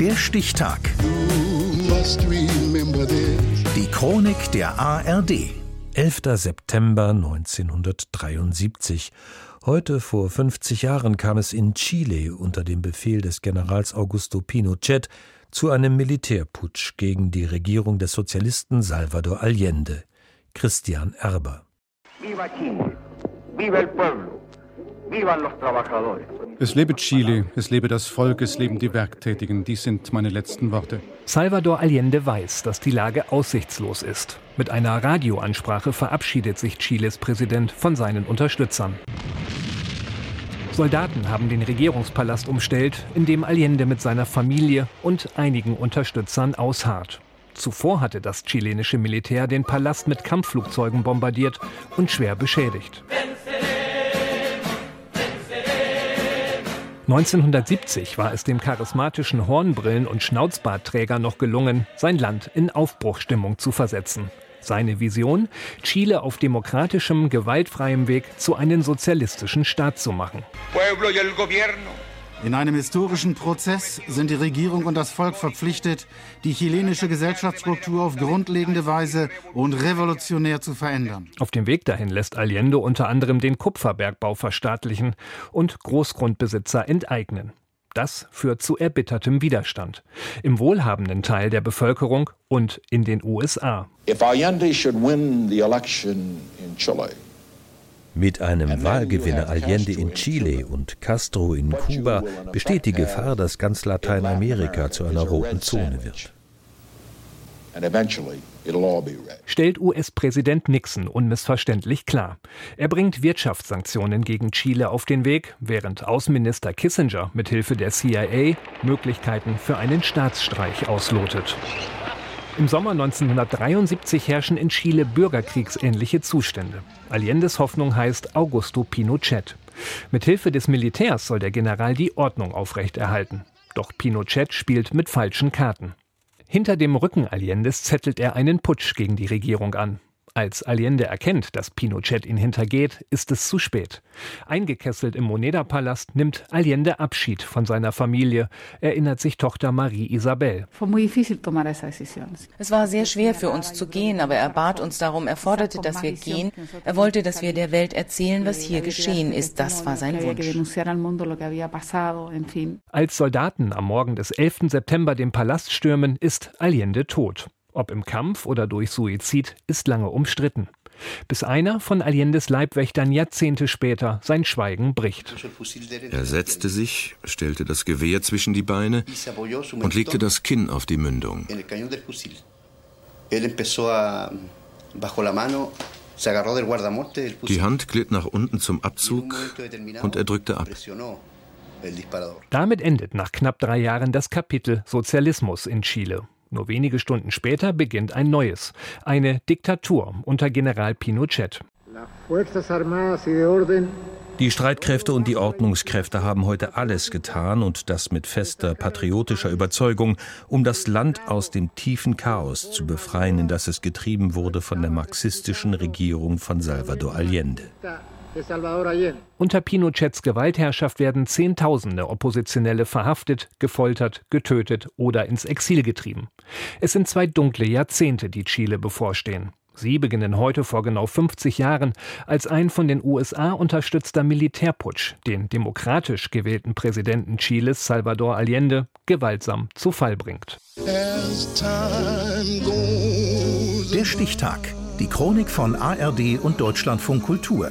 Der Stichtag. Die Chronik der ARD. 11. September 1973. Heute vor 50 Jahren kam es in Chile unter dem Befehl des Generals Augusto Pinochet zu einem Militärputsch gegen die Regierung des Sozialisten Salvador Allende. Christian Erber. Viva Chile! Viva el pueblo! Es lebe Chile, es lebe das Volk, es leben die Werktätigen. Dies sind meine letzten Worte. Salvador Allende weiß, dass die Lage aussichtslos ist. Mit einer Radioansprache verabschiedet sich Chiles Präsident von seinen Unterstützern. Soldaten haben den Regierungspalast umstellt, in dem Allende mit seiner Familie und einigen Unterstützern ausharrt. Zuvor hatte das chilenische Militär den Palast mit Kampfflugzeugen bombardiert und schwer beschädigt. 1970 war es dem charismatischen Hornbrillen- und Schnauzbartträger noch gelungen, sein Land in Aufbruchstimmung zu versetzen. Seine Vision, Chile auf demokratischem, gewaltfreiem Weg zu einem sozialistischen Staat zu machen. Pueblo y el gobierno in einem historischen Prozess sind die Regierung und das Volk verpflichtet, die chilenische Gesellschaftsstruktur auf grundlegende Weise und revolutionär zu verändern. Auf dem Weg dahin lässt Allende unter anderem den Kupferbergbau verstaatlichen und Großgrundbesitzer enteignen. Das führt zu erbittertem Widerstand im wohlhabenden Teil der Bevölkerung und in den USA. If Allende should win the election in Chile, mit einem Wahlgewinner Allende in Chile und Castro in Kuba besteht die Gefahr, dass ganz Lateinamerika zu einer roten Zone wird. Stellt US-Präsident Nixon unmissverständlich klar. Er bringt Wirtschaftssanktionen gegen Chile auf den Weg, während Außenminister Kissinger mithilfe der CIA Möglichkeiten für einen Staatsstreich auslotet. Im Sommer 1973 herrschen in Chile bürgerkriegsähnliche Zustände. Allendes Hoffnung heißt Augusto Pinochet. Mithilfe des Militärs soll der General die Ordnung aufrechterhalten. Doch Pinochet spielt mit falschen Karten. Hinter dem Rücken Allendes zettelt er einen Putsch gegen die Regierung an. Als Allende erkennt, dass Pinochet ihn hintergeht, ist es zu spät. Eingekesselt im Moneda-Palast nimmt Allende Abschied von seiner Familie, erinnert sich Tochter Marie Isabel. Es war sehr schwer für uns zu gehen, aber er bat uns darum, er forderte, dass wir gehen. Er wollte, dass wir der Welt erzählen, was hier geschehen ist. Das war sein Wunsch. Als Soldaten am Morgen des 11. September den Palast stürmen, ist Allende tot. Ob im Kampf oder durch Suizid, ist lange umstritten. Bis einer von Allendes Leibwächtern Jahrzehnte später sein Schweigen bricht. Er setzte sich, stellte das Gewehr zwischen die Beine und legte das Kinn auf die Mündung. Die Hand glitt nach unten zum Abzug und er drückte ab. Damit endet nach knapp drei Jahren das Kapitel Sozialismus in Chile. Nur wenige Stunden später beginnt ein neues, eine Diktatur unter General Pinochet. Die Streitkräfte und die Ordnungskräfte haben heute alles getan und das mit fester patriotischer Überzeugung, um das Land aus dem tiefen Chaos zu befreien, in das es getrieben wurde von der marxistischen Regierung von Salvador Allende. Unter Pinochets Gewaltherrschaft werden Zehntausende Oppositionelle verhaftet, gefoltert, getötet oder ins Exil getrieben. Es sind zwei dunkle Jahrzehnte, die Chile bevorstehen. Sie beginnen heute vor genau 50 Jahren, als ein von den USA unterstützter Militärputsch den demokratisch gewählten Präsidenten Chiles Salvador Allende gewaltsam zu Fall bringt. Der Stichtag. Die Chronik von ARD und Deutschlandfunk Kultur.